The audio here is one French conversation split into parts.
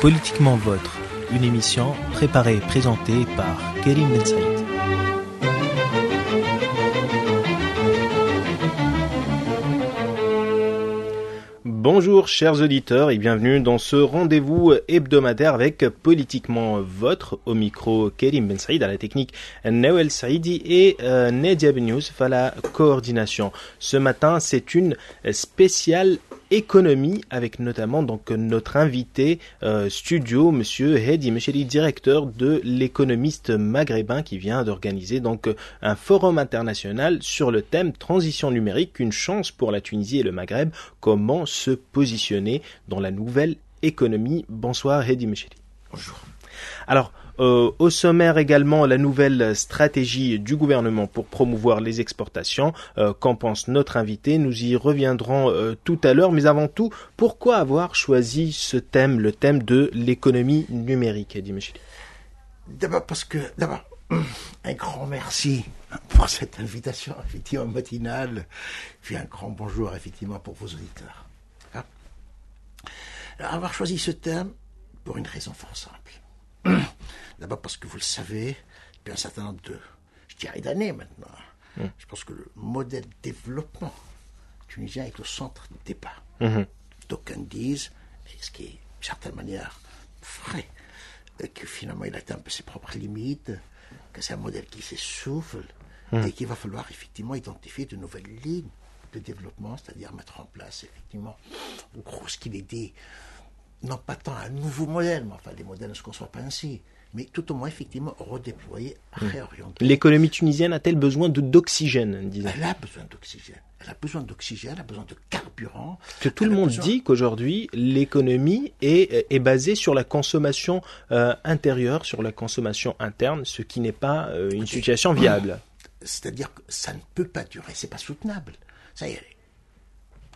Politiquement Votre, une émission préparée et présentée par Kerim Ben Saïd. Bonjour chers auditeurs et bienvenue dans ce rendez-vous hebdomadaire avec Politiquement Votre au micro Kerim Ben Saïd à la technique Nawel Saïdi et Nedia Benyouz à la coordination. Ce matin c'est une spéciale économie avec notamment donc notre invité euh, studio monsieur Hedi Mecheli directeur de l'économiste maghrébin qui vient d'organiser donc un forum international sur le thème transition numérique une chance pour la Tunisie et le Maghreb comment se positionner dans la nouvelle économie bonsoir Hedi Mecheli bonjour. Alors euh, au sommaire également la nouvelle stratégie du gouvernement pour promouvoir les exportations. Euh, qu'en pense notre invité? Nous y reviendrons euh, tout à l'heure. Mais avant tout, pourquoi avoir choisi ce thème, le thème de l'économie numérique, D'abord parce que, d'abord, un grand merci pour cette invitation effectivement matinale, puis un grand bonjour effectivement pour vos auditeurs. Hein? Alors, avoir choisi ce thème pour une raison fort simple. D'abord parce que vous le savez, depuis un certain nombre de, je dirais d'années maintenant, mmh. je pense que le modèle développement tunisien est au centre du débat. Mmh. D'aucuns disent, et ce qui est d'une certaine manière vrai, que finalement il atteint un peu ses propres limites, que c'est un modèle qui s'essouffle mmh. et qu'il va falloir effectivement identifier de nouvelles lignes de développement, c'est-à-dire mettre en place effectivement, au gros ce qu'il est dit, non pas tant un nouveau modèle, mais enfin les modèles ne se conçoivent pas ainsi, mais tout au moins effectivement redéployer, réorienter. L'économie tunisienne a-t-elle besoin de d'oxygène Elle a besoin d'oxygène. Elle a besoin d'oxygène, elle a besoin de carburant. Que tout le monde besoin... dit qu'aujourd'hui l'économie est, est basée sur la consommation euh, intérieure, sur la consommation interne, ce qui n'est pas euh, une situation viable. C'est-à-dire que ça ne peut pas durer, c'est pas soutenable. Ça y est,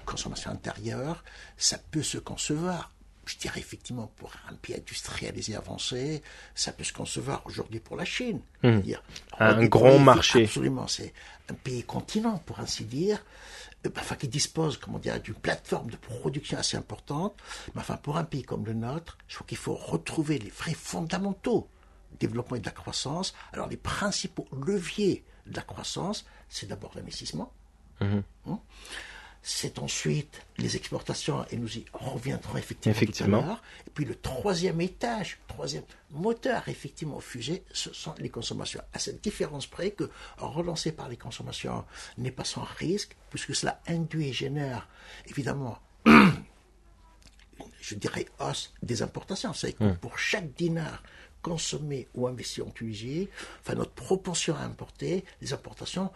consommation intérieure, ça peut se concevoir je dirais effectivement pour un pays industrialisé avancé, ça peut se concevoir aujourd'hui pour la Chine. Mmh. Dire, un grand marché. Absolument, c'est un pays continent, pour ainsi dire, enfin, qui dispose, comment dire, d'une plateforme de production assez importante. Mais enfin, pour un pays comme le nôtre, je crois qu'il faut retrouver les vrais fondamentaux du développement et de la croissance. Alors, les principaux leviers de la croissance, c'est d'abord l'investissement. Mmh. Hein c'est ensuite les exportations, et nous y reviendrons effectivement, effectivement. tout à l'heure. Et puis le troisième étage, troisième moteur effectivement au fusée, ce sont les consommations. À cette différence près que relancer par les consommations n'est pas sans risque, puisque cela induit et génère évidemment je dirais, hausse des importations. C'est que pour chaque dinar consommé ou investi en Tunisie, enfin notre proportion à importer, les importations,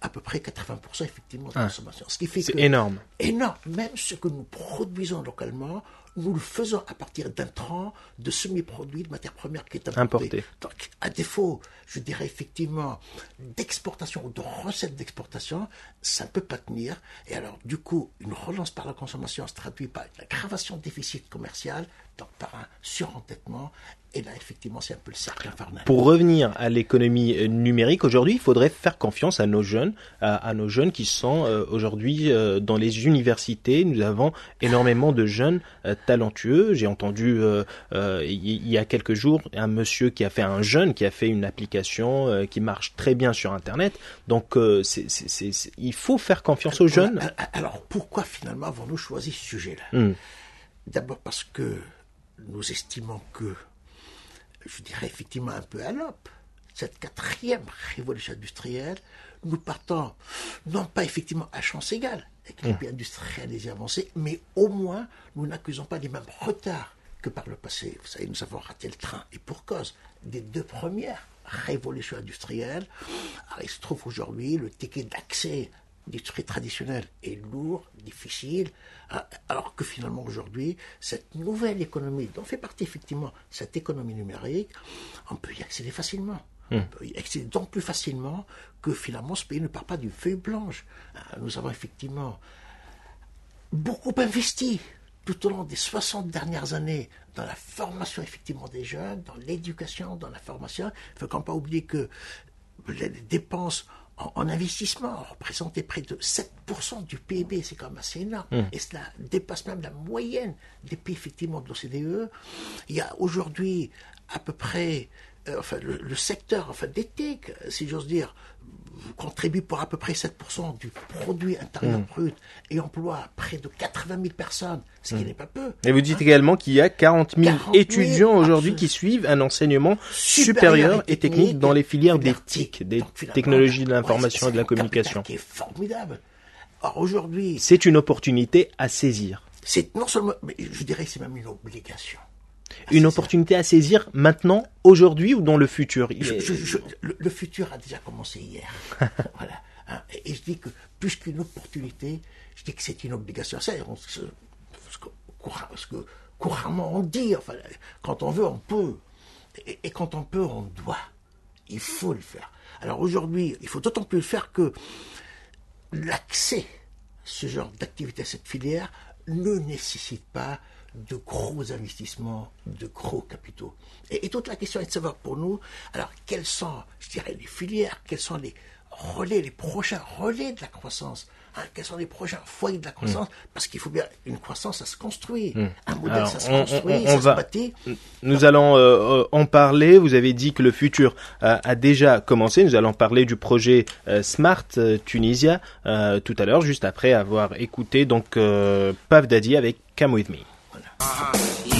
à peu près 80% effectivement de Ah. consommation. Ce qui fait C'est que énorme. énorme. Même ce que nous produisons localement, nous le faisons à partir d'intrants, de semi-produits, de matières premières qui est importée. Importé. Donc, à défaut, je dirais effectivement, d'exportation ou de recettes d'exportation, ça ne peut pas tenir. Et alors, du coup, une relance par la consommation se traduit par une aggravation de déficit commercial, donc par un surendettement. Et là, effectivement, c'est un peu le cercle infernal. Pour revenir à l'économie euh, numérique, aujourd'hui, il faudrait faire confiance à nos jeunes, à, à nos jeunes qui sont euh, aujourd'hui euh, dans les universités. Nous avons énormément de jeunes euh, talentueux. J'ai entendu euh, euh, il y a quelques jours un monsieur qui a fait un jeune qui a fait une application euh, qui marche très bien sur Internet. Donc, c'est- c'est- c'est- c'est- il faut faire confiance aux jeunes. Alors, pourquoi finalement avons-nous choisi ce sujet-là? Hmm. D'abord parce que nous estimons que, je dirais effectivement un peu à l'op, cette quatrième révolution industrielle, nous partons non pas effectivement à chance égale avec les pays industrialisés avancés, mais au moins nous n'accusons pas les mêmes retards que par le passé. Vous savez, nous avons raté le train, et pour cause des deux premières révolutions industrielles. Alors, il se trouve aujourd'hui le ticket d'accès l'industrie traditionnelle est lourd, difficile, hein, alors que finalement aujourd'hui, cette nouvelle économie, dont fait partie effectivement cette économie numérique, on peut y accéder facilement. Accéder d'autant plus facilement que finalement ce pays ne part pas d'une feuille blanche. Hein, Nous avons effectivement beaucoup investi tout au long des 60 dernières années dans la formation effectivement des jeunes, dans l'éducation, dans la formation. Il ne faut quand même pas oublier que les dépenses en, investissement représentait près de 7% du PIB, c'est quand même assez énorme. Mmh. Et cela dépasse même la moyenne des pays effectivement de l'OCDE. Il y a aujourd'hui à peu près euh, enfin, le, secteur enfin, d'éthique, si j'ose dire, contribue pour à peu près 7% du produit intérieur mmh. brut et emploie près de 80 000 personnes, ce qui mmh. n'est pas peu. Et vous dites hein. également qu'il y a 40 000, étudiants aujourd'hui qui suivent un enseignement supérieur, et technique, dans les filières d'éthique, des technologies de l'information et de la communication. Qui est formidable. Or aujourd'hui, c'est une opportunité à saisir. C'est non seulement, mais je dirais que c'est même une obligation une opportunité à saisir maintenant, aujourd'hui ou dans le futur le, futur a déjà commencé hier. voilà. Hein. Et, je dis que plus qu'une opportunité, je dis que c'est une obligation. C'est ce, que, couramment on dit, enfin, quand on veut, on peut. Et, quand on peut, on doit. Il faut le faire. Alors aujourd'hui, il faut d'autant plus le faire que l'accès à ce genre d'activité, à cette filière, ne nécessite pas de gros investissements, de gros capitaux. Et, toute la question est de savoir pour nous, alors quelles sont, je dirais, les filières, quels sont les relais, les prochains relais de la croissance hein, quels sont les prochains foyers de la croissance hmm. Parce qu'il faut bien une croissance, ça se construit. Hmm. Un modèle, ça se construit, ça se bâtit. Nous allons euh, euh, en parler. Vous avez dit que le futur a déjà commencé. Nous allons parler du projet euh, Smart Tunisia tout à l'heure, juste après avoir écouté donc Pav Dadi avec Come With Me. Uh-huh. Yeah.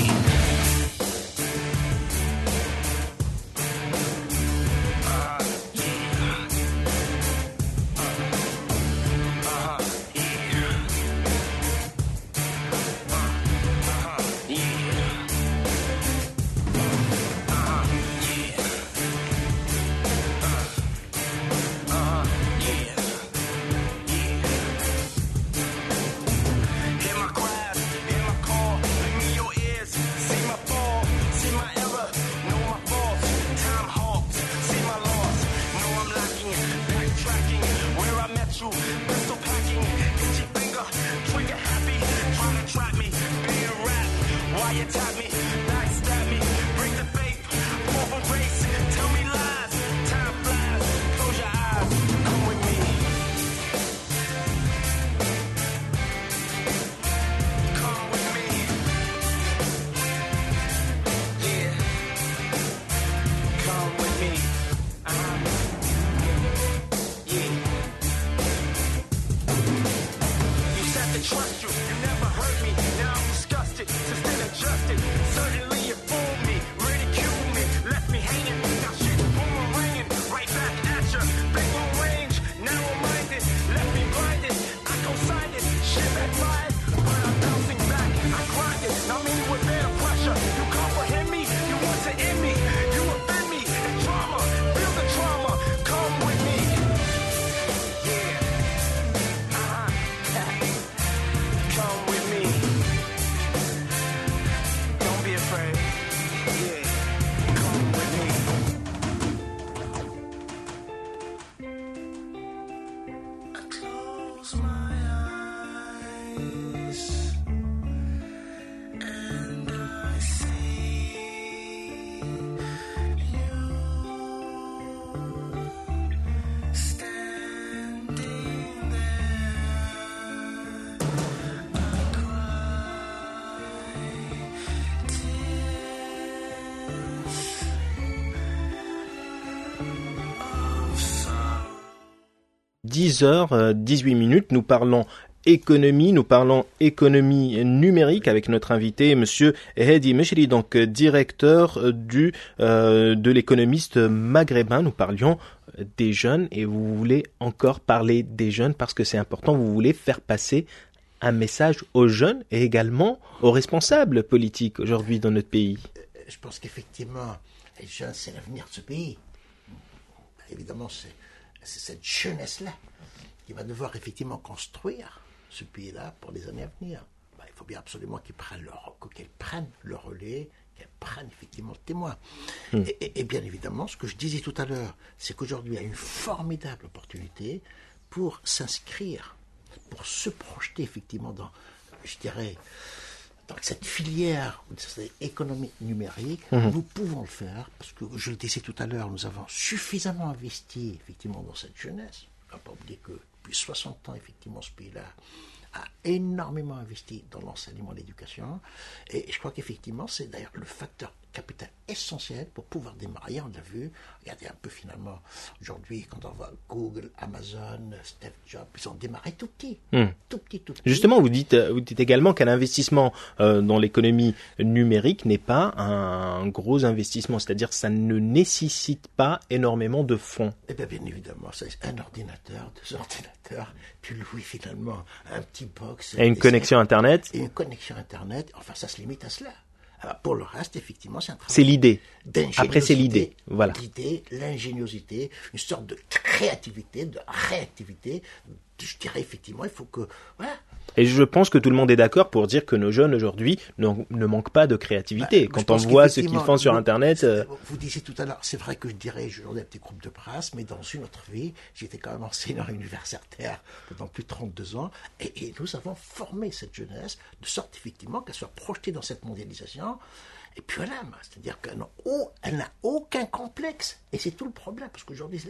10h18 euh, minutes. Nous parlons économie. Nous parlons économie numérique avec notre invité, Monsieur Hedi Meshri, donc euh, directeur euh, du de l'économiste maghrébin. Nous parlions des jeunes et vous voulez encore parler des jeunes parce que c'est important. Vous voulez faire passer un message aux jeunes et également aux responsables politiques aujourd'hui dans notre pays. Je pense qu'effectivement, les jeunes, c'est l'avenir de ce pays. Évidemment, c'est cette jeunesse-là qui va devoir effectivement construire ce pays-là pour les années à venir. Bah, il faut bien absolument qu'ils prennent leur, qu'elles prennent le relais, qu'elles prennent effectivement le témoin. Hmm. Et, bien évidemment, ce que je disais tout à l'heure, c'est qu'aujourd'hui, il y a une formidable opportunité pour s'inscrire, pour se projeter effectivement dans, je dirais, dans cette filière économie numérique, hmm. nous pouvons le faire parce que, je le disais tout à l'heure, nous avons suffisamment investi effectivement dans cette jeunesse On ne pas oublier que depuis 60 ans, effectivement, ce pays-là a énormément investi dans l'enseignement et l'éducation. Et je crois qu'effectivement, c'est d'ailleurs le facteur capital essentiel pour pouvoir démarrer. On l'a vu. Regardez un peu finalement, aujourd'hui, quand on voit Google, Amazon, Steve Jobs, ils ont démarré tout petit. Hmm. Tout petit, tout petit. Justement, vous dites, euh, vous dites également qu'un investissement euh, dans l'économie numérique n'est pas un gros investissement, c'est-à-dire ça ne nécessite pas énormément de fonds. Eh bien, bien évidemment, c'est un ordinateur, deux ordinateurs, puis oui, finalement, un petit box. Et une connexion Internet, Et une connexion Internet. Enfin, ça se limite à cela. Alors, pour le reste, effectivement, c'est un travail c'est l'idée. Après, c'est l'idée. Voilà. L'idée, l'ingéniosité, une sorte de créativité, de réactivité. Je dirais effectivement, il faut que. Voilà. Et je pense que tout le monde est d'accord pour dire que nos jeunes aujourd'hui ne, ne manquent pas de créativité. Bah, je Quand on voit ce qu'ils font sur Internet, euh, Vous disiez tout à l'heure, c'est vrai que je dirige aujourd'hui un petit groupe de presse, mais dans une autre vie, j'étais quand même enseignant universitaire pendant plus de 32 ans, et, et nous avons formé cette jeunesse de sorte effectivement qu'elle soit projetée dans cette mondialisation. Et puis voilà, c'est-à-dire qu'elle n'a aucun complexe. Et c'est tout le problème, parce qu'aujourd'hui,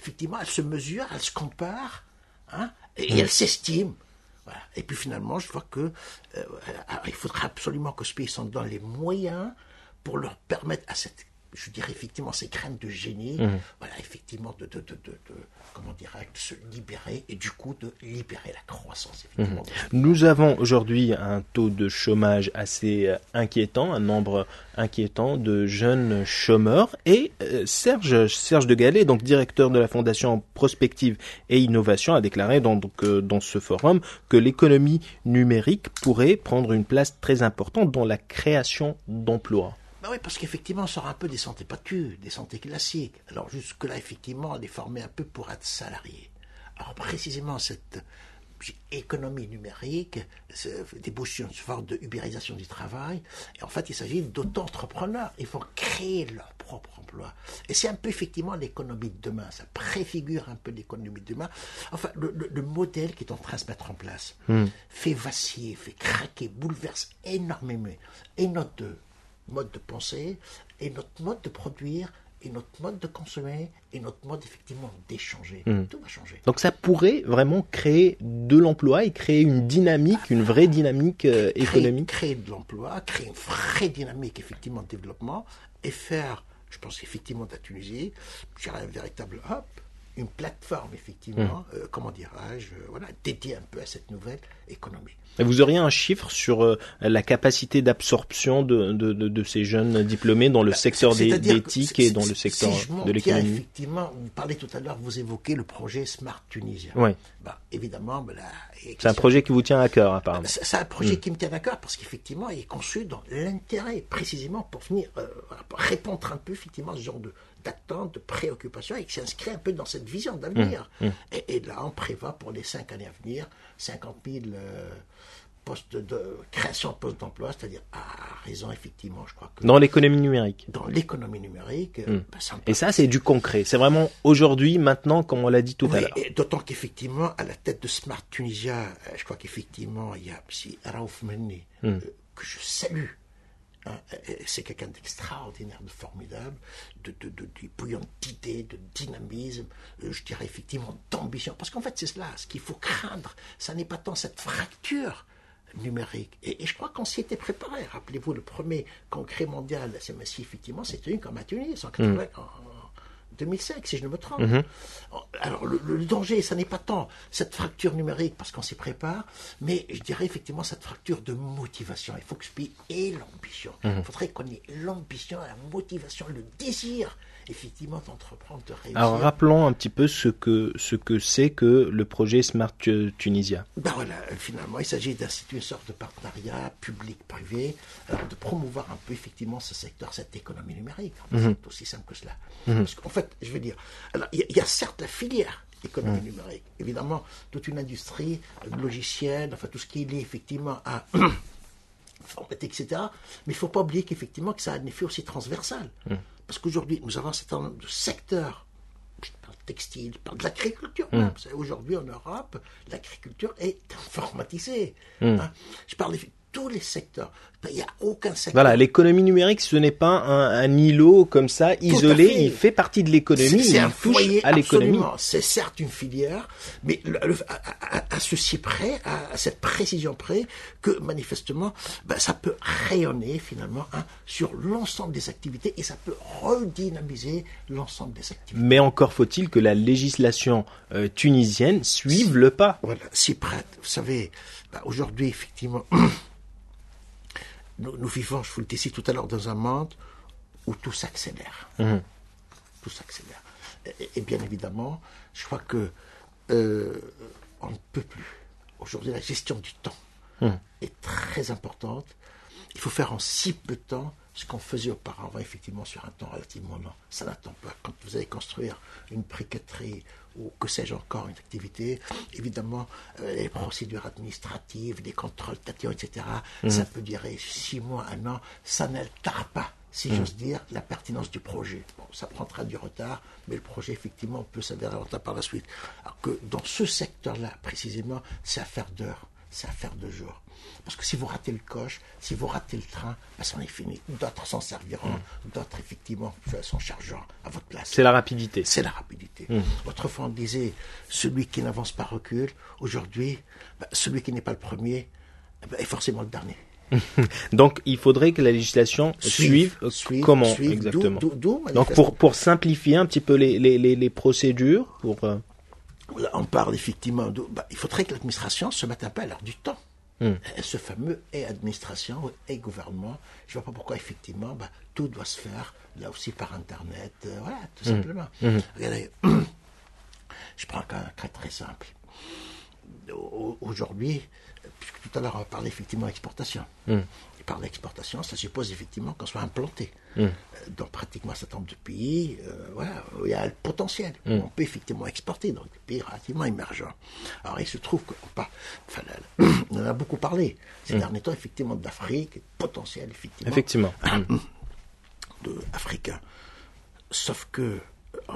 effectivement, elle se mesure, elle se compare, hein, et, et elle s'estime. Voilà. Et puis finalement, je vois que euh, alors, il faudra absolument que ce pays s'en donne les moyens pour leur permettre à cette, je dirais effectivement, ces craintes de génie, voilà, effectivement, de, de, de, de, comment dirais de se libérer et du coup de libérer la croissance, effectivement. Nous avons aujourd'hui un taux de chômage assez euh, inquiétant, un nombre inquiétant de jeunes chômeurs. Et euh, Serge, Serge de Gallet, donc directeur de la Fondation Prospective et Innovation, a déclaré dans, donc, euh, dans ce forum que l'économie numérique pourrait prendre une place très importante dans la création d'emplois. Bah oui, parce qu'effectivement, on sort un peu des santé battues, des santé classiques. Alors jusque-là, effectivement, on est formé un peu pour être salarié. Alors précisément, cette économie numérique débouche une forme de ubérisation du travail. Et en fait, il s'agit d'auto-entrepreneurs. Ils vont créer leur propre emploi. Et c'est un peu effectivement l'économie de demain. Ça préfigure un peu l'économie de demain. Enfin, le, le- le modèle qui est en train de se mettre en place fait vaciller, fait craquer, bouleverse énormément. Et notre mode de pensée, et notre mode de produire, et notre mode de consommer, et notre mode effectivement d'échanger. Tout va changer. Donc ça pourrait vraiment créer de l'emploi et créer une dynamique, une vraie dynamique euh, Créer- économique. Créer de l'emploi, créer une vraie dynamique effectivement de développement, et faire, je pense effectivement de la Tunisie, je dirais un véritable hop, une plateforme effectivement, Mmh. euh, comment dirais-je, euh, voilà, dédiée un peu à cette nouvelle économie. Et Vous auriez un chiffre sur euh, la capacité d'absorption de, de, de, de ces jeunes diplômés dans le secteur Bah, C'est-à-dire des que TIC si- et dans le secteur si je de l'économie? effectivement, vous parlez tout à l'heure, vous évoquez le projet Smart Tunisien. Ouais. Bah, évidemment, bah, C'est un projet qui vous tient à cœur apparemment. C'est un projet Mm. qui me tient à cœur parce qu'effectivement, il est conçu dans l'intérêt, précisément pour venir euh, répondre un peu effectivement à ce genre de d'attente, de préoccupation et qui s'inscrit un peu dans cette vision d'avenir. Mm. Et, et là, on prévoit pour les cinq années à venir 50 000 euh, postes de création de postes d'emploi, c'est-à-dire à raison effectivement, je crois que Dans l'économie numérique. dans l'économie numérique, euh, bah, ça me Mm. Et ça, c'est du concret. C'est vraiment aujourd'hui, maintenant, comme on l'a dit tout à l'heure. d'autant qu'effectivement, à la tête de Smart Tunisia, euh, je crois qu'effectivement, il y a aussi Raouf Menni, Hmm. euh, que je salue. Hein, euh, c'est quelqu'un d'extraordinaire, de formidable, de, de, de, de d'idées, de dynamisme, euh, je dirais effectivement d'ambition. Parce qu'en fait, c'est cela, ce qu'il faut craindre, ça n'est pas tant cette fracture numérique. Et, et je crois qu'on s'y était préparé. Rappelez-vous, le premier congrès mondial, c'est massif, effectivement, c'est tenu comme à Tunis, en 80, en- en 2005, si je ne me trompe. Alors, le, le danger, ça n'est pas tant cette fracture numérique, parce qu'on s'y prépare, mais je dirais effectivement cette fracture de motivation. Il faut que ce pays ait l'ambition. Il faudrait qu'on ait l'ambition, la motivation, le désir, effectivement, d'entreprendre, de réussir. Alors rappelons un petit peu ce que ce que c'est que le projet Smart Tu- Tunisia. Ben voilà, euh, finalement, il s'agit d'instituer une sorte de partenariat public-privé, alors de promouvoir un peu effectivement ce secteur, cette économie numérique. Mhm. C'est aussi simple que cela. Parce qu'en fait, je veux dire, alors, il y, a- il y a certes la filière économie Mhm. numérique, évidemment, toute une industrie euh, logicielle, enfin tout ce qui est lié effectivement à etc. Mais il ne faut pas oublier qu'effectivement que ça a un effet aussi transversal. Parce qu'aujourd'hui, nous avons un certain nombre de secteurs je parle de textile, je parle de l'agriculture. savez, Aujourd'hui, en Europe, l'agriculture est informatisée. hein. Je parle tous les secteurs, Il n'y a aucun secteur. Voilà, l'économie numérique, ce n'est pas un, un, îlot comme ça, isolé. Il fait partie de l'économie. C'est un foyer, à l'économie. C'est certes une filière, mais le, le, à, à, à, ceci près, à, cette précision près, que manifestement, ben, ça peut rayonner finalement hein, sur l'ensemble des activités et ça peut redynamiser l'ensemble des activités. Mais encore faut-il que la législation euh, tunisienne suive le pas. Voilà, si prête. Vous savez, ben, aujourd'hui, effectivement. Nous, nous, vivons, je vous le disais tout à l'heure, dans un monde où tout s'accélère. Mmh. Tout s'accélère. Et, et, bien évidemment, je crois que euh, on ne peut plus. Aujourd'hui, la gestion du temps mmh. est très importante. Il faut faire en si peu de temps ce qu'on faisait auparavant, effectivement, sur un temps relativement long. Ça n'attend pas. Quand vous allez construire une briqueterie ou que sais-je encore, une activité, évidemment, euh, les procédures administratives, les contrôles tatillons, etc., mmh. ça peut durer six mois, un an. Ça n'altère pas, si mmh. j'ose dire, la pertinence du projet. Bon, ça prendra du retard, mais le projet, effectivement, peut s'avérer rentable par la suite. Alors que dans ce secteur-là, précisément, c'est affaire d'heures, c'est affaire de jours. Parce que si vous ratez le coche, si vous ratez le train, ben, c'en est fini. D'autres s'en serviront, mmh. d'autres, effectivement, s'en chargeront à votre place. C'est la rapidité. C'est la rapidité. Mmh. Autrefois, on disait, celui qui n'avance pas recule. Aujourd'hui, ben, celui qui n'est pas le premier ben, est forcément le dernier. Donc, il faudrait que la législation suive, suive, suive comment suive, exactement Donc, pour, pour simplifier un petit peu les, les, les, les procédures, pour... On parle effectivement, de, bah, il faudrait que l'administration se mette un peu à l'heure du temps. Mmh. Ce fameux et administration et gouvernement, je ne vois pas pourquoi effectivement bah, tout doit se faire là aussi par Internet, euh, voilà, tout mmh. simplement. Mmh. Regardez, je prends un cas très simple. Aujourd'hui, puisque tout à l'heure on parlait effectivement d'exportation. Par l'exportation, ça suppose effectivement qu'on soit implanté dans pratiquement un certain nombre de pays, euh, voilà, où il y a le potentiel. On peut effectivement exporter dans des pays relativement émergents. Alors il se trouve que, pas, enfin, on en a beaucoup parlé ces Mm. derniers temps, effectivement, d'Afrique, potentiel, effectivement, Effectivement. de. Sauf que euh,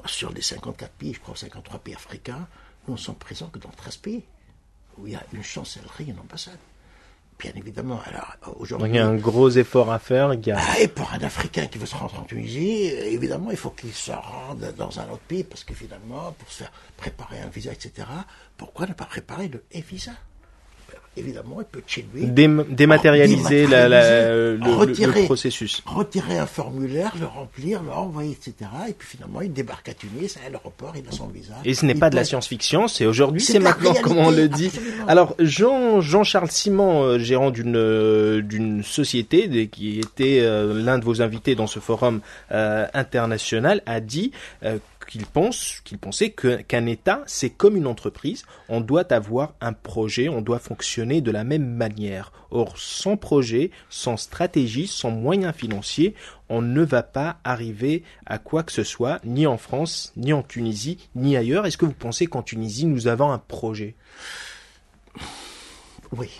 sur les 54 pays, je crois 53 pays africains, nous ne sommes présents que dans 13 pays, où il y a une chancellerie, une ambassade. Bien évidemment, alors Donc, aujourd'hui. il y a un gros effort à faire. Il y a... Ah, et pour un Africain qui veut se rendre en Tunisie, évidemment, il faut qu'il se rende dans un autre pays, parce que finalement, pour se faire préparer un visa, etc., pourquoi ne pas préparer le e-visa? Évidemment, il peut chez lui. Dém- dématérialiser la- la- le, le- retirer, le processus. retirer un formulaire, le remplir, le renvoyer, etc. Et puis finalement, il débarque à Tunis, à l'aéroport, il a son visa. Et ce n'est pas de la science-fiction, c'est aujourd'hui, C'est maintenant, comme on le dit. absolument. Alors, Jean, Jean-Charles Simon, euh, gérant d'une euh, d'une société qui était euh, l'un de vos invités dans ce forum euh, international, a dit euh, qu'il pense, qu'il pensait qu'un État, c'est comme une entreprise. On doit avoir un projet, on doit fonctionner de la même manière. Or, sans projet, sans stratégie, sans moyens financiers, on ne va pas arriver à quoi que ce soit, ni en France, ni en Tunisie, ni ailleurs. Est-ce que vous pensez qu'en Tunisie, nous avons un projet? Oui.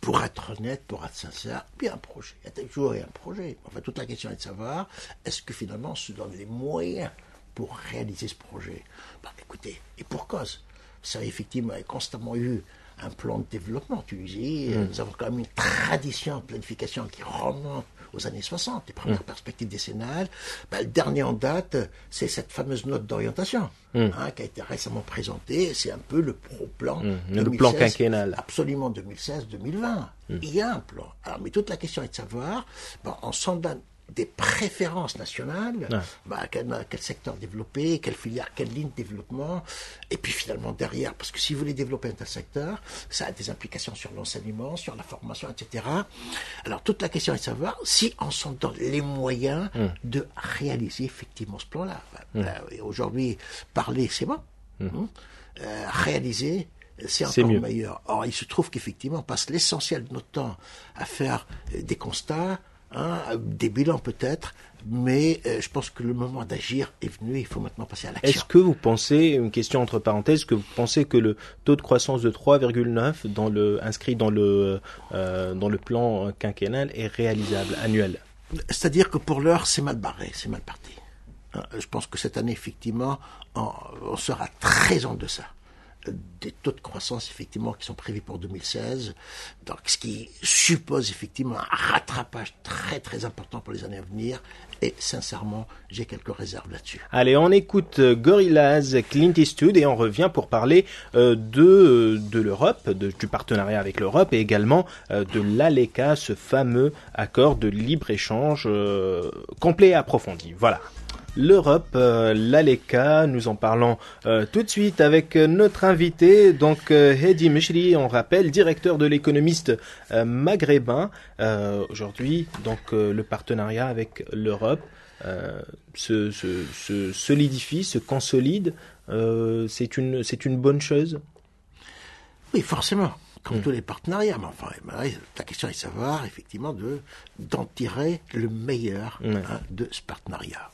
Pour être honnête, pour être sincère, puis un projet. Il y a toujours un projet. Enfin, toute la question est de savoir, est-ce que finalement on se donne les moyens pour réaliser ce projet? Bah, Écoutez, et pour cause. Vous savez, effectivement, a constamment eu un plan de développement en Tunisie. Nous avons quand même une tradition de planification qui remonte aux années 60, les premières perspectives décennales. Bah, le dernier en date, c'est cette fameuse note d'orientation hein, qui a été récemment présentée. C'est un peu le pro-plan. Le plan 2016, quinquennal. Absolument 2016-2020. Il y a un plan. Alors, mais toute la question est de savoir, bon, en sondant des préférences nationales, Ouais. bah, quel, quel secteur développer, quelle filière, quelle ligne de développement, et puis finalement derrière, parce que si vous voulez développer un tel secteur, ça a des implications sur l'enseignement, sur la formation, etc. Alors toute la question est de savoir si on s'en donne les moyens de réaliser effectivement ce plan-là. Bah, et Aujourd'hui, parler, c'est bon. Hein. Euh, réaliser, c'est C'est encore mieux. meilleur. Or, il se trouve qu'effectivement, on passe l'essentiel de notre temps à faire euh, des constats, hein, des bilans peut-être, mais euh, je pense que le moment d'agir est venu. Il faut maintenant passer à l'action. Est-ce que vous pensez, une question entre parenthèses, que vous pensez que le taux de croissance de 3,9 dans le inscrit dans le euh, dans le plan quinquennal est réalisable annuel? C'est-à-dire que pour l'heure, c'est mal barré, c'est mal parti. Hein, Je pense que cette année, effectivement, on, on sera très en deçà des taux de croissance effectivement qui sont prévus pour 2016, donc ce qui suppose effectivement un rattrapage très très important pour les années à venir. Et sincèrement, j'ai quelques réserves là-dessus. Allez, on écoute euh, Gorillaz, Clint Eastwood et on revient pour parler euh, de, de l'Europe, du partenariat avec l'Europe et également euh, de l'ALECA, ce fameux accord de libre-échange complet et approfondi. Voilà l'Europe, euh, l'ALECA. Nous en parlons euh, tout de suite avec euh, notre invité, donc Hedi Mishri, on rappelle, directeur de l'économiste maghrébin. Aujourd'hui, donc le partenariat avec l'Europe se, solidifie, se consolide. c'est une, bonne chose? Oui, forcément comme hmm. tous les partenariats. Mais enfin, la question est de savoir, effectivement, de, d'en tirer le meilleur hein, de ce partenariat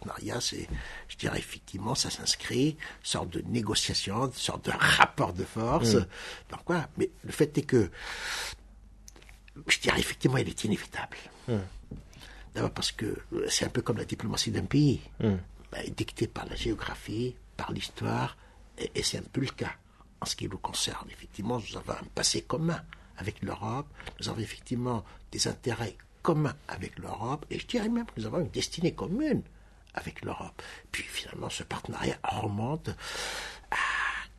partenariat, c'est, je dirais effectivement, ça s'inscrit, sorte de négociation, sorte de rapport de force. Mm. Donc voilà. Mais le fait est que, je dirais effectivement, il est inévitable. Mm. D'abord parce que c'est un peu comme la diplomatie d'un pays, mm. ben, dictée par la géographie, par l'histoire, et, et c'est un peu le cas en ce qui nous concerne. Effectivement, nous avons un passé commun avec l'Europe, nous avons effectivement des intérêts communs avec l'Europe, et je dirais même que nous avons une destinée commune avec l'Europe. Puis finalement, ce partenariat remonte à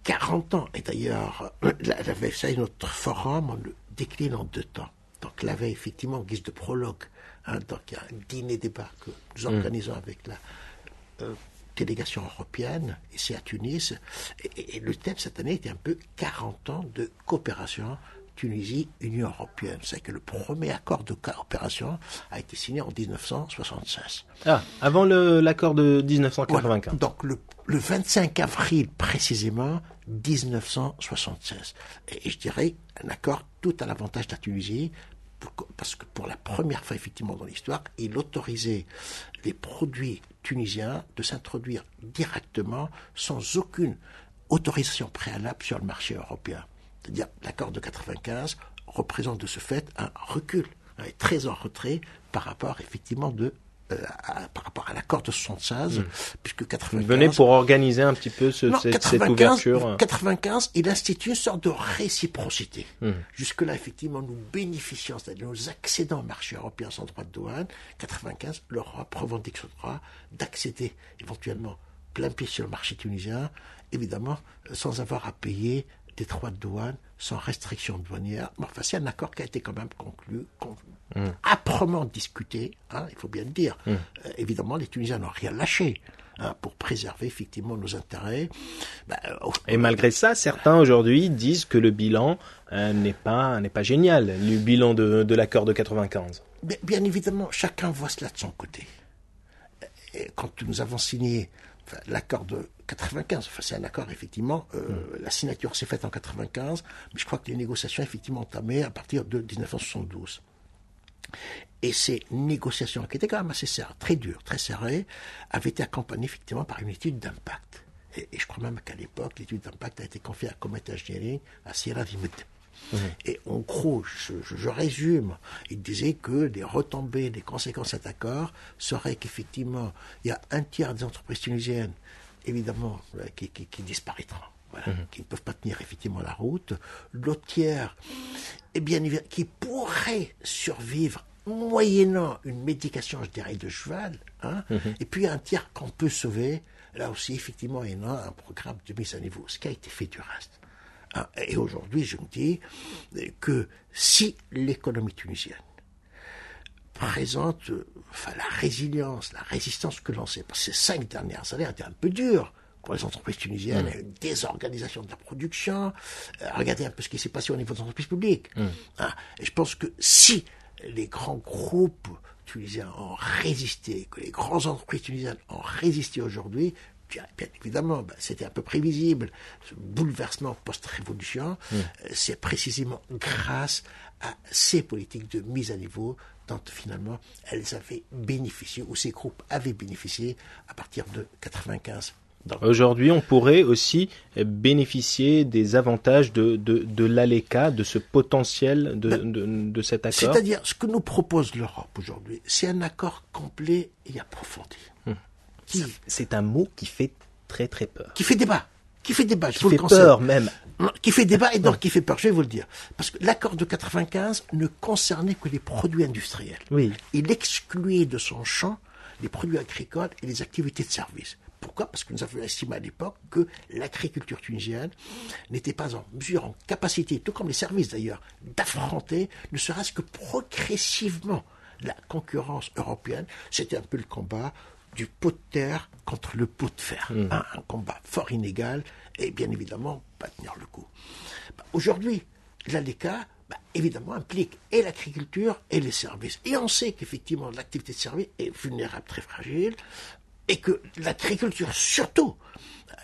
40 ans. Et d'ailleurs, la, veille, notre forum, on le décline en deux temps. Donc la veille, effectivement, en guise de prologue, hein, donc il y a un dîner-débat que nous mm. organisons avec la euh, délégation européenne, ici à Tunis. Et, et, le thème cette année était un peu 40 ans de coopération Tunisie, Union européenne. C'est que le premier accord de coopération a été signé en 1976. Ah, avant l'accord de 1995. Donc le, 25 avril précisément 1976. Et, je dirais un accord tout à l'avantage de la Tunisie, parce que pour la première fois effectivement dans l'histoire, il autorisait les produits tunisiens de s'introduire directement sans aucune autorisation préalable sur le marché européen. C'est-à-dire l'accord de 95 représente de ce fait un recul, un très en retrait par rapport effectivement de euh, à, par rapport à l'accord de 76, mmh. puisque 95... Venez pour organiser un petit peu ce, cette, ouverture. 95, il institue une sorte de réciprocité. Hmm. Jusque-là, effectivement, nous bénéficions, c'est-à-dire nous accédons au marché européen sans droit de douane. 95, l'Europe revendique ce droit d'accéder éventuellement plein pied sur le marché tunisien, évidemment, sans avoir à payer des droits de douane sans restriction douanière. enfin, c'est un accord qui a été quand même conclu, mm. âprement discuté, hein, il faut bien le dire. Mm. Euh, évidemment, les Tunisiens n'ont rien lâché. Hein, pour préserver effectivement nos intérêts. Bah, Et malgré ça, certains aujourd'hui disent que le bilan euh, n'est pas n'est pas génial, le bilan de, de l'accord de 95. Bien, bien, évidemment, chacun voit cela de son côté. Et quand nous avons signé l'accord de 95, enfin, c'est un accord effectivement, euh, mm. la signature s'est faite en 95, mais je crois que les négociations effectivement entamées à partir de 1972. Et ces négociations, qui étaient quand même assez serrées, très dures, très serrées, avaient été accompagnées effectivement par une étude d'impact. Et, je crois même qu'à l'époque, l'étude d'impact a été confiée à Comet Engineering, à Sierra Vimed. Mm. Et en gros, je, résume, il disait que les retombées, les conséquences de cet accord seraient qu'effectivement, il y a un tiers des entreprises tunisiennes évidemment, euh, qui, qui, disparaîtront. Mhm. qui ne peuvent pas tenir effectivement la route. L'autre tiers, eh bien, qui pourrait survivre moyennant une médication, je dirais, de cheval, hein. mhm. et puis un tiers qu'on peut sauver, là aussi, effectivement, il y a un programme de mise à niveau, ce qui a été fait du reste. Hein. Et aujourd'hui, je me dis que si l'économie tunisienne présente enfin, la résilience, la résistance que l'on sait. Parce que ces cinq dernières années étaient un peu dures pour les entreprises tunisiennes, mm. une désorganisation de la production. Euh, regardez un peu ce qui s'est passé au niveau des entreprises publiques. Mm. Hein. et je pense que si les grands groupes tunisiens ont résisté, que les grandes entreprises tunisiennes ont résisté aujourd'hui, bien évidemment, ben, c'était un peu prévisible, ce bouleversement post-révolution, mm. euh, c'est précisément grâce à ces politiques de mise à niveau dont finalement elles avaient bénéficié, ou ces groupes avaient bénéficié à partir de 95. Aujourd'hui, on pourrait aussi bénéficier des avantages de, de, de l'ALECA, de ce potentiel de, ben, de, de, cet accord. C'est-à-dire, ce que nous propose l'Europe aujourd'hui, c'est un accord complet et approfondi. Hmm. C'est un mot qui fait très très peur. Qui fait débat. Qui fait débat, je Qui vous le fait peur même. Qui fait débat et donc qui fait peur, je vais vous le dire. Parce que l'accord de 95 ne concernait que les produits industriels. Oui. Il excluait de son champ les produits agricoles et les activités de service. Pourquoi? Parce que nous avions estimé à l'époque que l'agriculture tunisienne n'était pas en mesure, en capacité, tout comme les services d'ailleurs, d'affronter, ne serait-ce que progressivement, la concurrence européenne. C'était un peu le combat du pot de terre contre le pot de fer. Un, un combat fort inégal et bien évidemment pas tenir le coup. Bah, Aujourd'hui, l'ALECA, bah, évidemment, implique et l'agriculture et les services. Et on sait qu'effectivement, l'activité de service est vulnérable, très fragile, et que l'agriculture, surtout,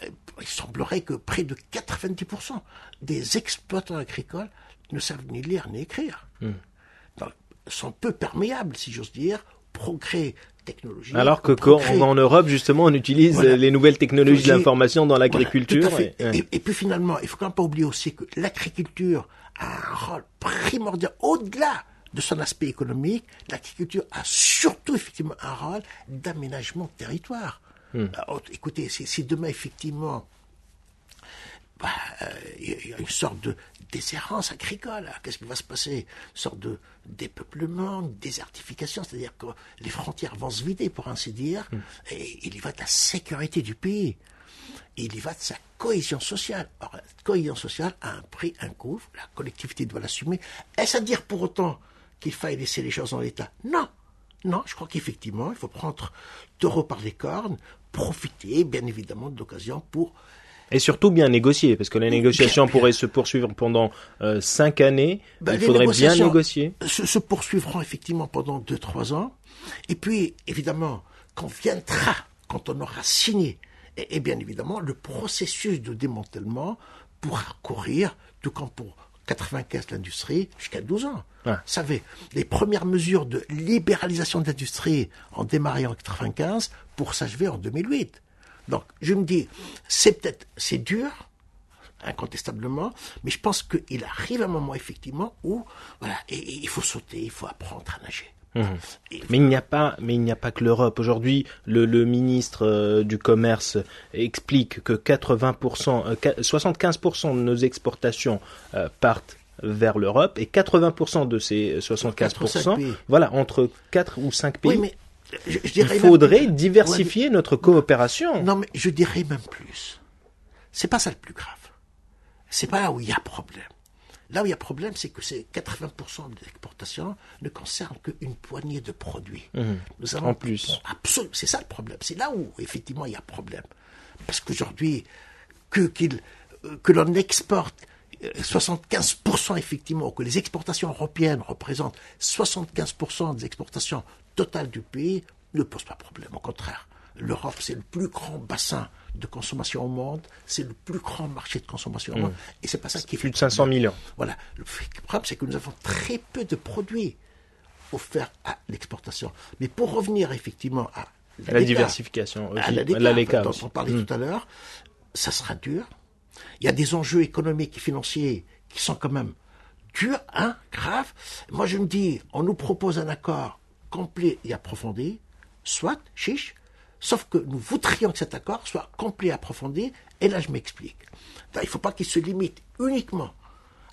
euh, il semblerait que près de 90% des exploitants agricoles ne savent ni lire ni écrire. Donc, sont peu perméables, si j'ose dire, progrès technologique. Alors que progrès- en Europe, justement, on utilise Voilà. les nouvelles technologies de l'information dans l'agriculture. et- ouais. Et, et puis finalement, il faut quand même pas oublier aussi que l'agriculture a un rôle primordial au-delà de son aspect économique. L'agriculture a surtout effectivement un rôle d'aménagement de territoire. Alors, écoutez, si, si demain effectivement bah, euh, il y a- il une sorte de déshérence agricole. Qu'est-ce qui va se passer? Une sorte de dépeuplement, une désertification, c'est-à-dire que les frontières vont se vider, pour ainsi dire, et il y va de la sécurité du pays. Il y va de sa cohésion sociale. Or, la cohésion sociale a un prix, un coût, la collectivité doit l'assumer. Est-ce à dire pour autant qu'il faille laisser les choses en l'état? Non. Non, je crois qu'effectivement, il faut prendre taureau par les cornes, profiter, bien évidemment, de l'occasion pour Et surtout bien négocier, parce que les négociations pourraient se poursuivre pendant euh, cinq années. Ben, Il faudrait bien négocier. Se, se poursuivront effectivement pendant 2-3 ans. Et puis, évidemment, quand viendra, quand on aura signé, et, et bien évidemment, le processus de démantèlement pourra courir, tout comme pour 95 l'industrie, jusqu'à 12 ans. Ouais. Vous savez, les premières mesures de libéralisation de l'industrie ont démarré en 95 pour s'achever en 2008. Donc, je me dis, c'est peut-être, c'est dur, incontestablement, mais je pense qu'il arrive un moment effectivement où, voilà, et, et il faut sauter, il faut apprendre à nager. Et- Mais il n'y a pas, mais il n'y a pas que l'Europe. Aujourd'hui, le, le ministre euh, du commerce explique que 80%, euh, qua- 75% de nos exportations euh, partent vers l'Europe et 80% de ces Quatre ou cinq 75%, pays. voilà, entre 4 ou 5 pays. oui, mais je, je il dirais même- faudrait diversifier notre coopération. Non, mais je dirais même plus. C'est pas ça le plus grave. C'est pas là où il y a problème. Là où il y a problème, c'est que ces 80% de l'exportation ne concernent qu'une poignée de produits. Nous avons Mmh. En plus. Absolument, c'est ça le problème. C'est là où effectivement il y a problème. Parce qu'aujourd'hui, que qu'il euh, que l'on exporte euh, 75% effectivement, que les exportations européennes représentent 75% des exportations totales du pays, ne pose pas problème. Au contraire, l'Europe c'est le plus grand bassin de consommation au monde, c'est le plus grand marché de consommation au monde, et c'est pas ça qui fait Plus de 500 millions. voilà. Le problème, c'est que nous avons très peu de produits offerts à l'exportation. Mais pour revenir effectivement à La diversification aussi. à l'ALECA, l'ALECA dont on parlait Mm. tout à l'heure, ça sera dur. Il y a des enjeux économiques et financiers qui sont quand même durs, hein, graves. Moi, je me dis, on nous propose un accord complet et approfondi, soit, chiche, sauf que nous voudrions que cet accord soit complet et approfondi, et là, je m'explique. Ben, Il ne faut pas qu'il se limite uniquement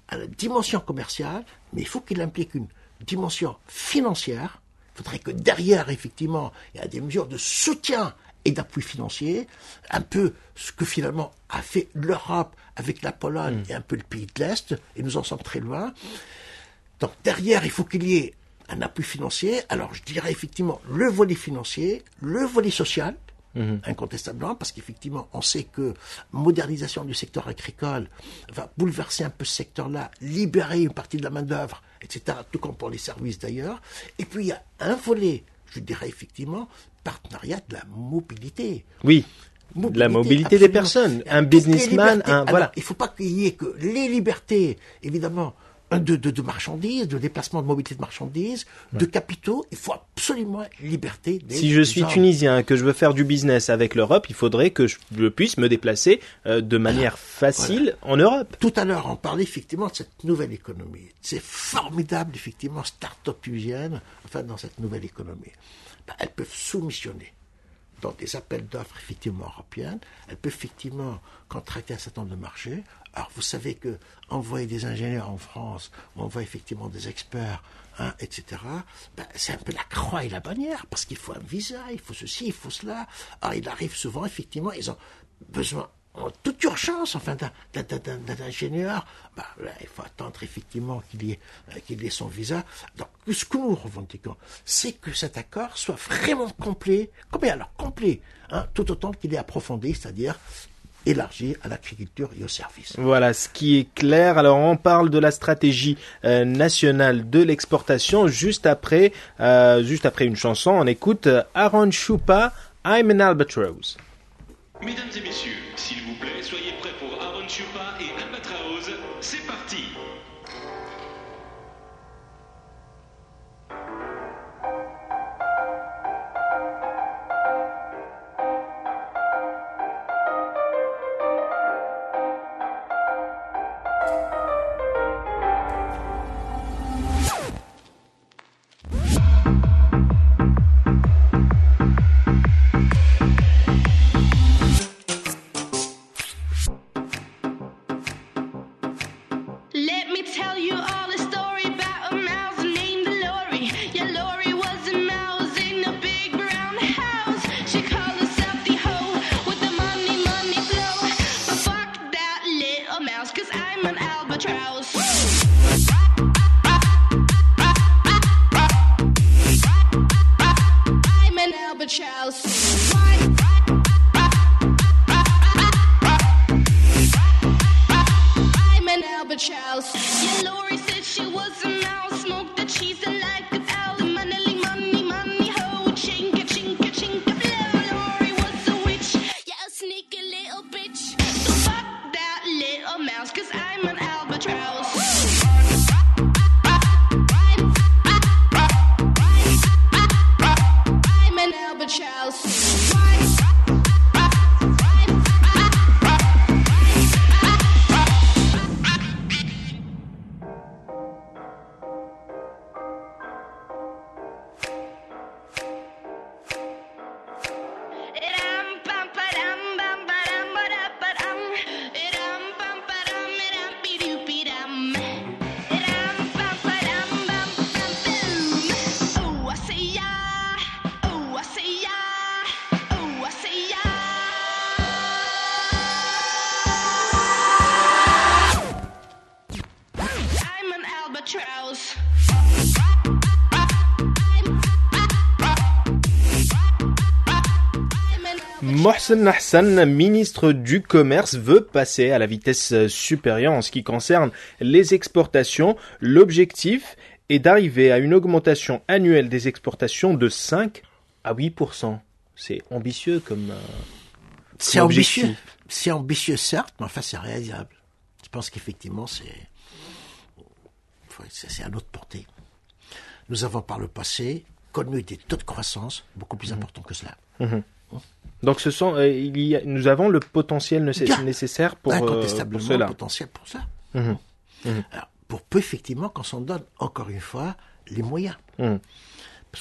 à la dimension commerciale, mais il faut qu'il implique une dimension financière. Il faudrait que derrière, effectivement, il y a des mesures de soutien et d'appui financier, un peu ce que finalement a fait l'Europe avec la Pologne et un peu le pays de l'Est, et nous en sommes très loin. Donc derrière, il faut qu'il y ait un appui financier. Alors je dirais effectivement le volet financier, le volet social, incontestablement, parce qu'effectivement, on sait que modernisation du secteur agricole va bouleverser un peu ce secteur-là, libérer une partie de la main-d'œuvre, etc., tout comme pour les services d'ailleurs. Et puis il y a un volet, je dirais effectivement, partenariat de la mobilité. Oui. la mobilité des personnes. Un businessman, un, Alors, voilà. il ne faut pas qu'il y ait que les libertés, évidemment, de, de, de marchandises, de déplacement de mobilité de marchandises, de capitaux. Il faut absolument liberté des Si je suis hommes. tunisien et que je veux faire du business avec l'Europe, il faudrait que je puisse me déplacer euh, de manière facile en Europe. Tout à l'heure, on parlait effectivement de cette nouvelle économie. C'est formidable, effectivement, start-up enfin, dans cette nouvelle économie. Ben, elles peuvent soumissionner dans des appels d'offres effectivement européennes, elle peut effectivement contracter un certain nombre de marchés. Alors vous savez que envoyer des ingénieurs en France, envoyer effectivement des experts, hein, etc., ben, c'est un peu la croix et la bannière, parce qu'il faut un visa, il faut ceci, il faut cela. Alors il arrive souvent, effectivement, ils ont besoin en toute urgence, enfin, d'un ingénieur, bah, il faut attendre effectivement qu'il ait, euh, qu'il ait son visa. Donc, ce que nous revendiquons, c'est que cet accord soit vraiment complet, complet alors complet, hein, tout autant qu'il est approfondi, c'est-à-dire élargi à l'agriculture et aux services. Voilà, ce qui est clair. Alors, on parle de la stratégie euh, nationale de l'exportation juste après, euh, juste après une chanson. On écoute Aaron Choupa, I'm an Albatross. Mesdames et messieurs, s'il vous plaît, soyez prêts pour Aaron Chupa et Albatraoz. C'est parti Mohsen Hassan, ministre du Commerce, veut passer à la vitesse supérieure en ce qui concerne les exportations. L'objectif est d'arriver à une augmentation annuelle des exportations de 5 à 8%. C'est ambitieux comme euh, C'est ambitieux. C'est ambitieux, certes, mais enfin, c'est réalisable. Je pense qu'effectivement, c'est c'est à notre portée. Nous avons par le passé connu des taux de croissance beaucoup plus mmh. importants que cela. Mmh. Donc ce sont, euh, il y a, nous avons le potentiel nécessaire pour, euh, pour cela. le potentiel pour ça. Mhm. Mhm. Alors, pour peu effectivement qu'on s'en donne encore une fois les moyens.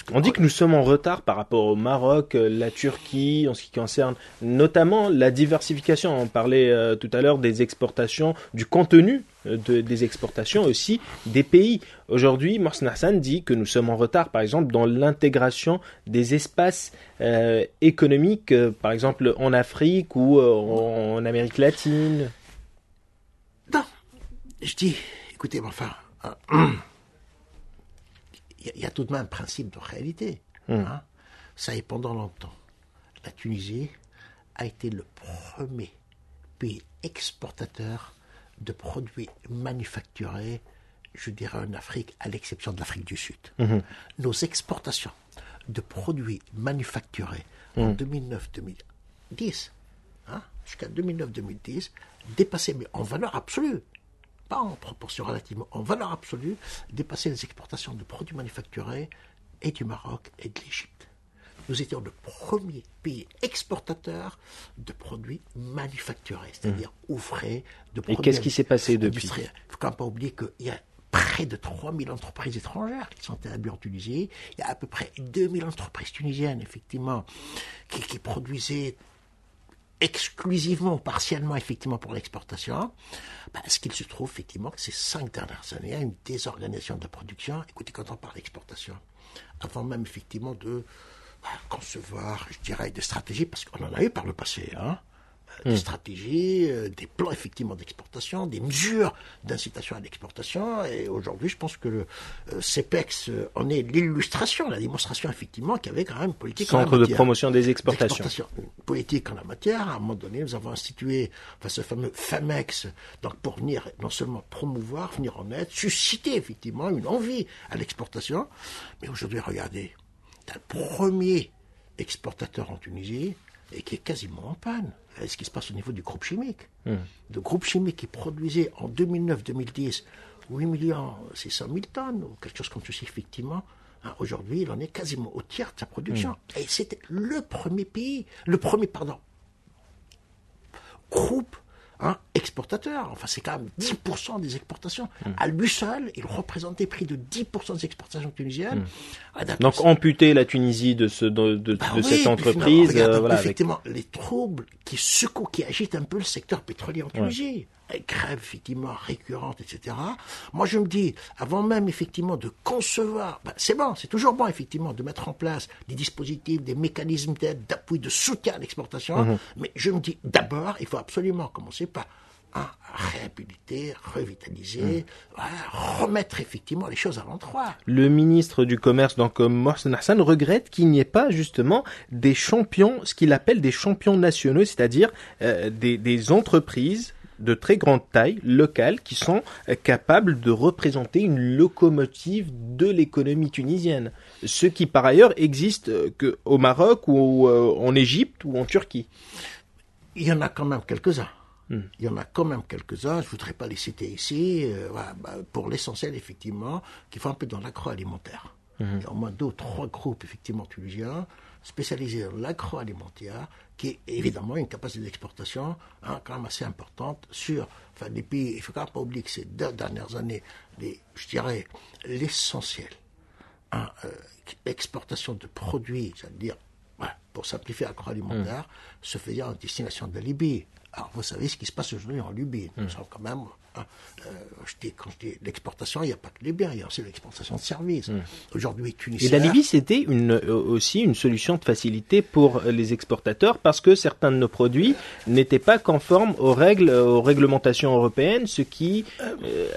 Mhm. On dit que nous sommes en retard par rapport au Maroc, euh, la Turquie, en ce qui concerne notamment la diversification. On parlait euh, tout à l'heure des exportations, du contenu euh, des exportations aussi des pays. Aujourd'hui, Morsen Hassan dit que nous sommes en retard, par exemple, dans l'intégration des espaces économiques, par exemple en Afrique ou en Amérique latine. Non, je dis, écoutez, enfin il y, a tout de même un principe de réalité. Hmm. Hein. Ça est pendant longtemps. La Tunisie a été le premier pays exportateur de produits manufacturés, je dirais en Afrique, à l'exception de l'Afrique du Sud. Hmm. Nos exportations de produits manufacturés en 2009-2010, hmm. hein, jusqu'à 2009-2010, dépassaient, mais en valeur absolue, en proportion relativement, en valeur absolue, dépasser les exportations de produits manufacturés et du Maroc et de l'Égypte. Nous étions le premier pays exportateur de produits manufacturés, c'est-à-dire mmh. ouvrés de produits Et qu'est-ce qui s'est passé depuis Il ne faut quand même pas oublier qu'il y a près de 3000 entreprises étrangères qui sont établies en Tunisie. Il y a à peu près 2000 entreprises tunisiennes, effectivement, qui, qui produisaient exclusivement, partiellement, effectivement, pour l'exportation, ben, ce qu'il se trouve, effectivement, que ces cinq dernières années, il y a une désorganisation de la production. Écoutez, quand on parle d'exportation, avant même, effectivement, de ben, concevoir, je dirais, des stratégies, parce qu'on en a eu par le passé, hein, des Hmm. stratégies, euh, des plans effectivement d'exportation, des mesures d'incitation à l'exportation. Et aujourd'hui, je pense que le euh, CEPEX euh, en est l'illustration, la démonstration effectivement qu'il y avait quand même une politique en la Centre de matière promotion des exportations. Une politique en la matière. À un moment donné, nous avons institué enfin, ce fameux FAMEX donc pour venir non seulement promouvoir, venir en aide, susciter effectivement une envie à l'exportation. Mais aujourd'hui, regardez, le premier exportateur en Tunisie et qui est quasiment en panne. Regardez ce qui se passe au niveau du groupe chimique. Le groupe chimique qui produisait en 2009-2010 8 millions 600 000 tonnes, ou quelque chose comme ceci, effectivement. Hein, Aujourd'hui, il en est quasiment au tiers de sa production. Et c'était le premier pays, le premier, pardon, groupe hein, exportateur. Enfin, c'est quand même 10% des exportations. À lui seul, il représentait près de 10% des exportations tunisiennes. D'accord, Donc amputer la Tunisie de, ce, de, de- bah de oui, cette entreprise, finalement, regarde un euh, avec- effectivement, les troubles qui secouent, qui agitent un peu le secteur pétrolier en Tunisie. Grèves, effectivement, récurrentes, etc. Moi, je me dis, avant même, effectivement, de concevoir, bah, c'est bon, c'est toujours bon, effectivement, de mettre en place des dispositifs, des mécanismes d'aide, d'appui, de soutien à l'exportation. Mhm. Mais je me dis, d'abord, il faut absolument commencer par réhabiliter, revitaliser, Mhm. voilà, remettre effectivement les choses à l'endroit. Le ministre du Commerce, donc euh, Mohsen Hassan, regrette qu'il n'y ait pas justement des champions, ce qu'il appelle des champions nationaux, c'est-à-dire euh, des, des entreprises de très grande taille, locales, qui sont euh, capables de représenter une locomotive de l'économie tunisienne. Ce qui par ailleurs existe euh, que au Maroc ou euh, en Égypte ou en Turquie. Il y en a quand même quelques-uns. Hmm. Il y en a quand même quelques-uns, je ne voudrais pas les citer ici, euh, voilà, bah, pour l'essentiel, effectivement, qui font un peu dans l'agroalimentaire. Il y a au moins deux ou trois groupes, effectivement, tunisiens, spécialisés dans l'agroalimentaire, qui est évidemment une capacité d'exportation hein, quand même assez importante sur enfin, des pays. Il ne faut pas oublier que ces deux dernières années, les, je dirais, l'essentiel hein, euh, l'exportation de produits, c'est-à-dire, pour simplifier agroalimentaire, se faisait en destination de la Libye. Alors, vous savez ce qui se passe aujourd'hui en Libye. Nous sommes quand même, je dis, quand je dis l'exportation, il n'y a pas que les biens, il y a aussi l'exportation de services. Aujourd'hui, Et Tunisien. la Libye, c'était une, euh, aussi une solution de facilité pour euh, les exportateurs parce que certains de nos produits n'étaient pas conformes aux règles, euh, aux réglementations européennes, ce qui, euh,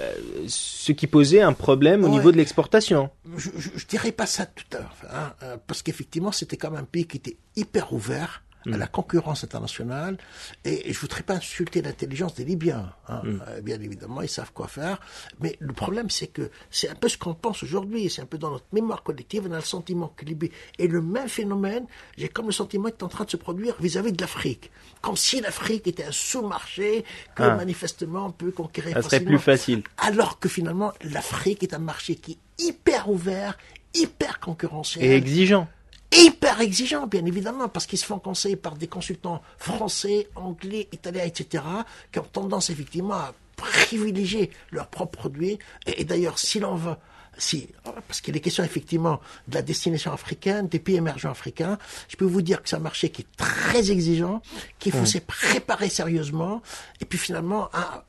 ce qui posait un problème au Ouais. niveau de l'exportation. je, je dirais pas ça tout à l'heure, hein, euh, parce qu'effectivement, c'était quand même un pays qui était hyper ouvert à la concurrence internationale, et, et je voudrais pas insulter l'intelligence des Libyens. hein. Euh, bien évidemment, ils savent quoi faire, mais le problème, c'est que c'est un peu ce qu'on pense aujourd'hui, c'est un peu dans notre mémoire collective, on a le sentiment que Libye est le même phénomène, j'ai comme le sentiment qu'il est en train de se produire vis-à-vis de l'Afrique, comme si l'Afrique était un sous-marché que Ah. manifestement on peut conquérir Ça serait facilement. plus facile. Alors que finalement, l'Afrique est un marché qui est hyper ouvert, hyper concurrentiel, Et exigeant. Hyper exigeant, bien évidemment, parce qu'ils se font conseiller par des consultants français, anglais, italiens, etc., qui ont tendance effectivement à privilégier leurs propres produits. Et, et d'ailleurs, si l'on veut, si, parce qu'il est question effectivement de la destination africaine, des pays émergents africains, je peux vous dire que c'est un marché qui est très exigeant, qu'il faut se préparer sérieusement, et puis finalement, à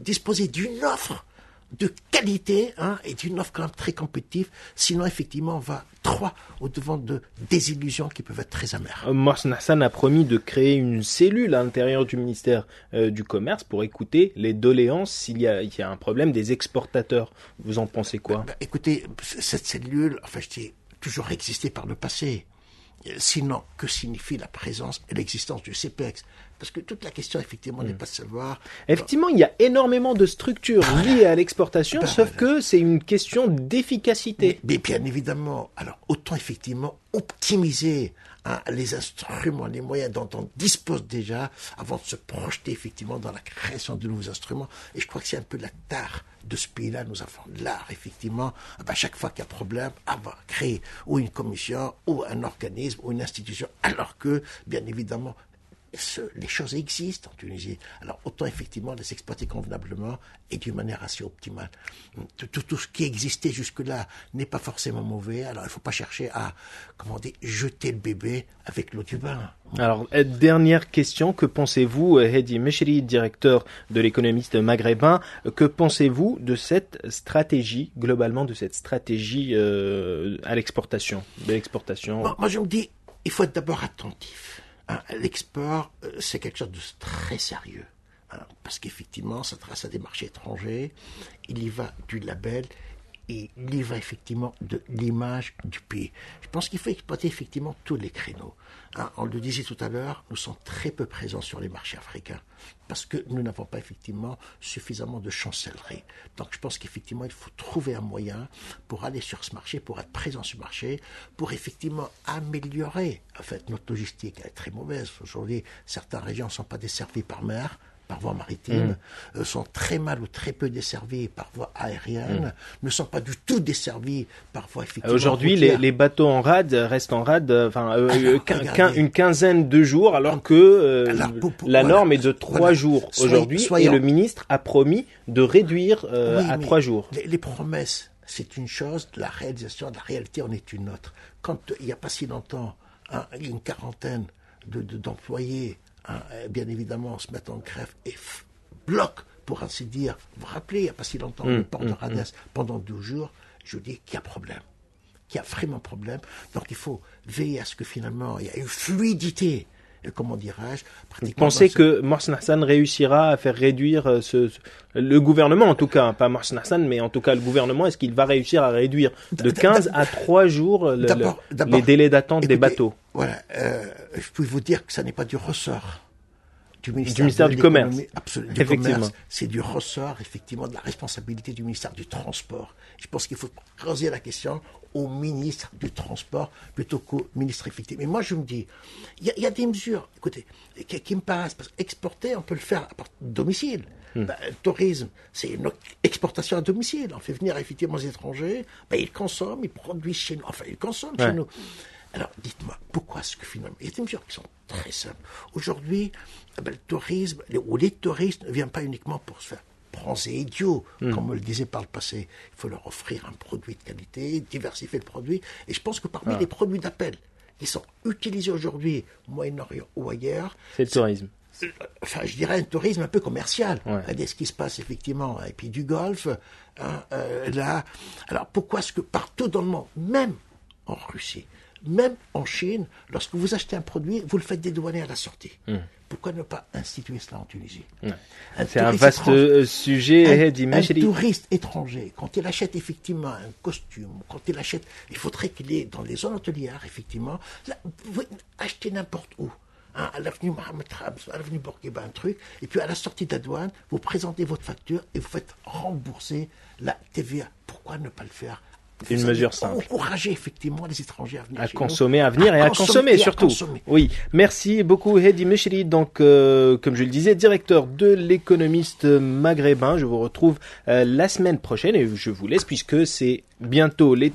disposer d'une offre de qualité hein, et d'une offre quand même très compétitive. Sinon, effectivement, on va trop au devant de désillusions qui peuvent être très amères. Euh, Mohsen Hassan a promis de créer une cellule à l'intérieur du ministère euh, du Commerce pour écouter les doléances s'il y a, il y a un problème des exportateurs. Vous en pensez quoi? Ben, écoutez, cette cellule, enfin, je dis, toujours existé par le passé. Euh, Sinon, que signifie la présence et l'existence du CPEX Parce que toute la question, effectivement, n'est pas de savoir. Effectivement, il y a énormément de structures liées à l'exportation, Ben, sauf que c'est une question d'efficacité. Mais bien évidemment, alors autant effectivement optimiser hein, les instruments, les moyens dont on dispose déjà avant de se projeter effectivement dans la création de nouveaux instruments. Et je crois que c'est un peu la tare de ce pays-là. Nous avons l'art, effectivement, ah ben, chaque fois qu'il y a un problème, avoir créé ou une commission, ou un organisme, ou une institution, alors que, bien évidemment, les choses existent en Tunisie. Alors autant effectivement les exploiter convenablement et d'une manière assez optimale. Tout, tout, ce qui existait jusque-là n'est pas forcément mauvais. Alors il ne faut pas chercher à, comment dire, jeter le bébé avec l'eau du bain. Alors euh, dernière question, que pensez-vous, euh, Hedi Meshri, directeur de l'économiste maghrébin, que pensez-vous de cette stratégie globalement, de cette stratégie euh, à l'exportation, de l'exportation? Moi je me dis, il faut être d'abord attentif l'export, euh, c'est quelque chose de très sérieux. Parce qu'effectivement, ça trace à des marchés étrangers. Il y va du label et va effectivement de l'image du pays. Je pense qu'il faut exploiter effectivement tous les créneaux. Hein, on le disait tout à l'heure, nous sommes très peu présents sur les marchés africains parce que nous n'avons pas effectivement suffisamment de chancellerie. Donc je pense qu'effectivement il faut trouver un moyen pour aller sur ce marché, pour être présent sur ce marché, pour effectivement améliorer en fait notre logistique. Elle est très mauvaise aujourd'hui. Certaines régions ne sont pas desservies par mer par voie maritime, mm. euh, sont très mal ou très peu desservis par voie aérienne, mm. ne sont pas du tout desservis par voie effectivement. Aujourd'hui, les, bateaux en rade restent en rade, euh, enfin, euh, une quinzaine de jours, alors que la norme est de trois jours aujourd'hui, et le ministre a promis de réduire à trois jours. Les, promesses, c'est une chose, la réalisation, la réalité en est une autre. Quand il n'y a pas si longtemps, hein, une quarantaine d'employés bien évidemment, se mettent en grève et bloquent, pour ainsi dire. Vous vous rappelez, il n'y a pas si longtemps, le mmh, port de mmh, Radès, mmh. pendant 12 jours, je dis qu'il y a problème. Qu'il y a vraiment problème. Donc il faut veiller à ce que finalement, il y ait une fluidité comment dirais-je Vous pensez que Morsen Hassan réussira à faire réduire euh, ce, le gouvernement en tout cas, pas Morsen Hassan, mais en tout cas le gouvernement, est-ce qu'il va réussir à réduire de 15 à 3 jours les délais d'attente des bateaux? Voilà, euh, je peux vous dire que ça n'est pas du ressort du ministère, du, Commerce. Absolument, Effectivement. C'est du ressort, effectivement, de la responsabilité du ministère du Transport. Je pense qu'il faut creuser la question au ministre du Transport plutôt qu'au ministre effectif. Mais moi, je me dis, il y, a des mesures, écoutez, qui, me paraissent, parce exporter, on peut le faire à domicile. Hmm. Ben, le tourisme, c'est une exportation à domicile. On fait venir effectivement les étrangers, ben, ils consomment, ils produisent chez nous. Enfin, ils consomment chez nous. Alors, dites-moi, pourquoi est-ce que finalement, il y a des mesures qui sont très simples. Aujourd'hui, eh ben, le tourisme, ou les touristes ne viennent pas uniquement pour se faire bronzer idiot, hmm. comme on le disait par le passé. Il faut leur offrir un produit de qualité, diversifier le produit. Et je pense que parmi ah. les produits d'appel qui sont utilisés aujourd'hui au Moyen-Orient ou ailleurs, c'est le tourisme. Enfin, je dirais un tourisme un peu commercial. Regardez ce qui se passe effectivement. Et puis du golf, hein, euh, là. Alors pourquoi est-ce que partout dans le monde, même en Russie, même en Chine, lorsque vous achetez un produit, vous le faites dédouaner à la sortie. Hmm. Pourquoi ne pas instituer cela en Tunisie? C'est un vaste euh, sujet. Un, un touriste étranger, quand il achète effectivement un costume, quand il achète, il faudrait qu'il ait dans les zones hôtelières, effectivement, vous achetez n'importe où. Hein, à l'avenue Mohamed Trabs, à l'avenue Bourguiba, un truc, et puis à la sortie de la douane, vous présentez votre facture et vous faites rembourser la TVA. Pourquoi ne pas le faire? Une mesure simple. Encourager effectivement les étrangers à venir. À consommer, à venir et à consommer, surtout. Oui, merci beaucoup Hedi Meshri, donc euh, comme je le disais, directeur de l'économiste maghrébin. Je vous retrouve euh, la semaine prochaine et je vous laisse puisque c'est bientôt l'été